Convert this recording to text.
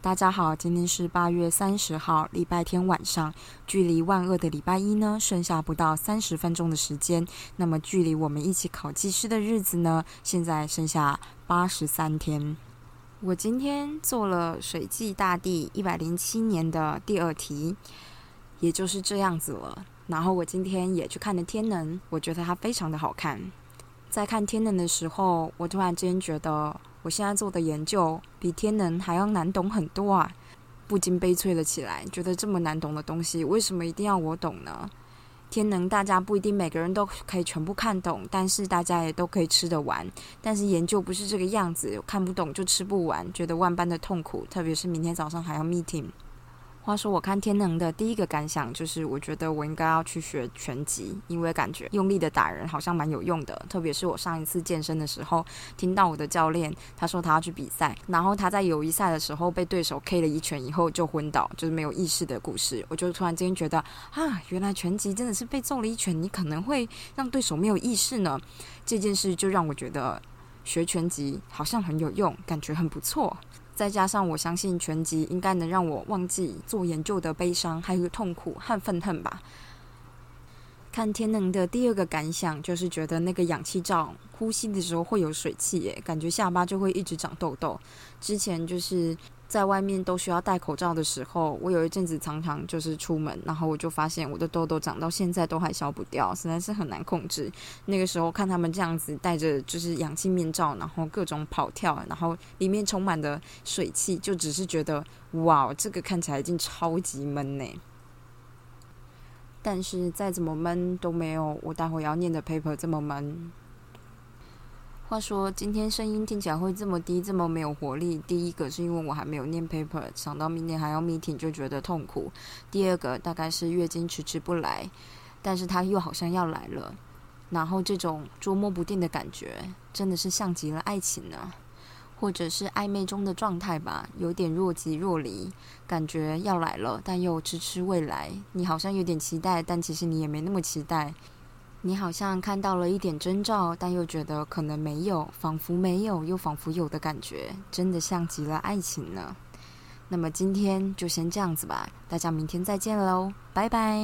大家好，今天是八月三十号，礼拜天晚上，距离万恶的礼拜一呢，剩下不到三十分钟的时间。那么，距离我们一起考技师的日子呢，现在剩下八十三天。我今天做了水记大地一百零七年的第二题，也就是这样子了。然后我今天也去看了天能，我觉得它非常的好看。在看天能的时候，我突然间觉得。我现在做的研究比天能还要难懂很多啊，不禁悲催了起来。觉得这么难懂的东西，为什么一定要我懂呢？天能大家不一定每个人都可以全部看懂，但是大家也都可以吃得完。但是研究不是这个样子，看不懂就吃不完，觉得万般的痛苦。特别是明天早上还要 meeting。话说，我看天能的第一个感想就是，我觉得我应该要去学拳击，因为感觉用力的打人好像蛮有用的。特别是我上一次健身的时候，听到我的教练他说他要去比赛，然后他在友谊赛的时候被对手 K 了一拳以后就昏倒，就是没有意识的故事。我就突然间觉得啊，原来拳击真的是被揍了一拳，你可能会让对手没有意识呢。这件事就让我觉得学拳击好像很有用，感觉很不错。再加上我相信全集应该能让我忘记做研究的悲伤，还有痛苦和愤恨吧。看天能的第二个感想就是觉得那个氧气罩呼吸的时候会有水汽耶，感觉下巴就会一直长痘痘。之前就是。在外面都需要戴口罩的时候，我有一阵子常常就是出门，然后我就发现我的痘痘长到现在都还消不掉，实在是很难控制。那个时候看他们这样子戴着就是氧气面罩，然后各种跑跳，然后里面充满的水汽，就只是觉得哇，这个看起来已经超级闷呢。但是再怎么闷都没有我待会要念的 paper 这么闷。话说今天声音听起来会这么低，这么没有活力。第一个是因为我还没有念 paper，想到明天还要 meeting 就觉得痛苦。第二个大概是月经迟迟不来，但是它又好像要来了。然后这种捉摸不定的感觉，真的是像极了爱情呢，或者是暧昧中的状态吧，有点若即若离，感觉要来了，但又迟迟未来。你好像有点期待，但其实你也没那么期待。你好像看到了一点征兆，但又觉得可能没有，仿佛没有，又仿佛有的感觉，真的像极了爱情呢。那么今天就先这样子吧，大家明天再见喽，拜拜。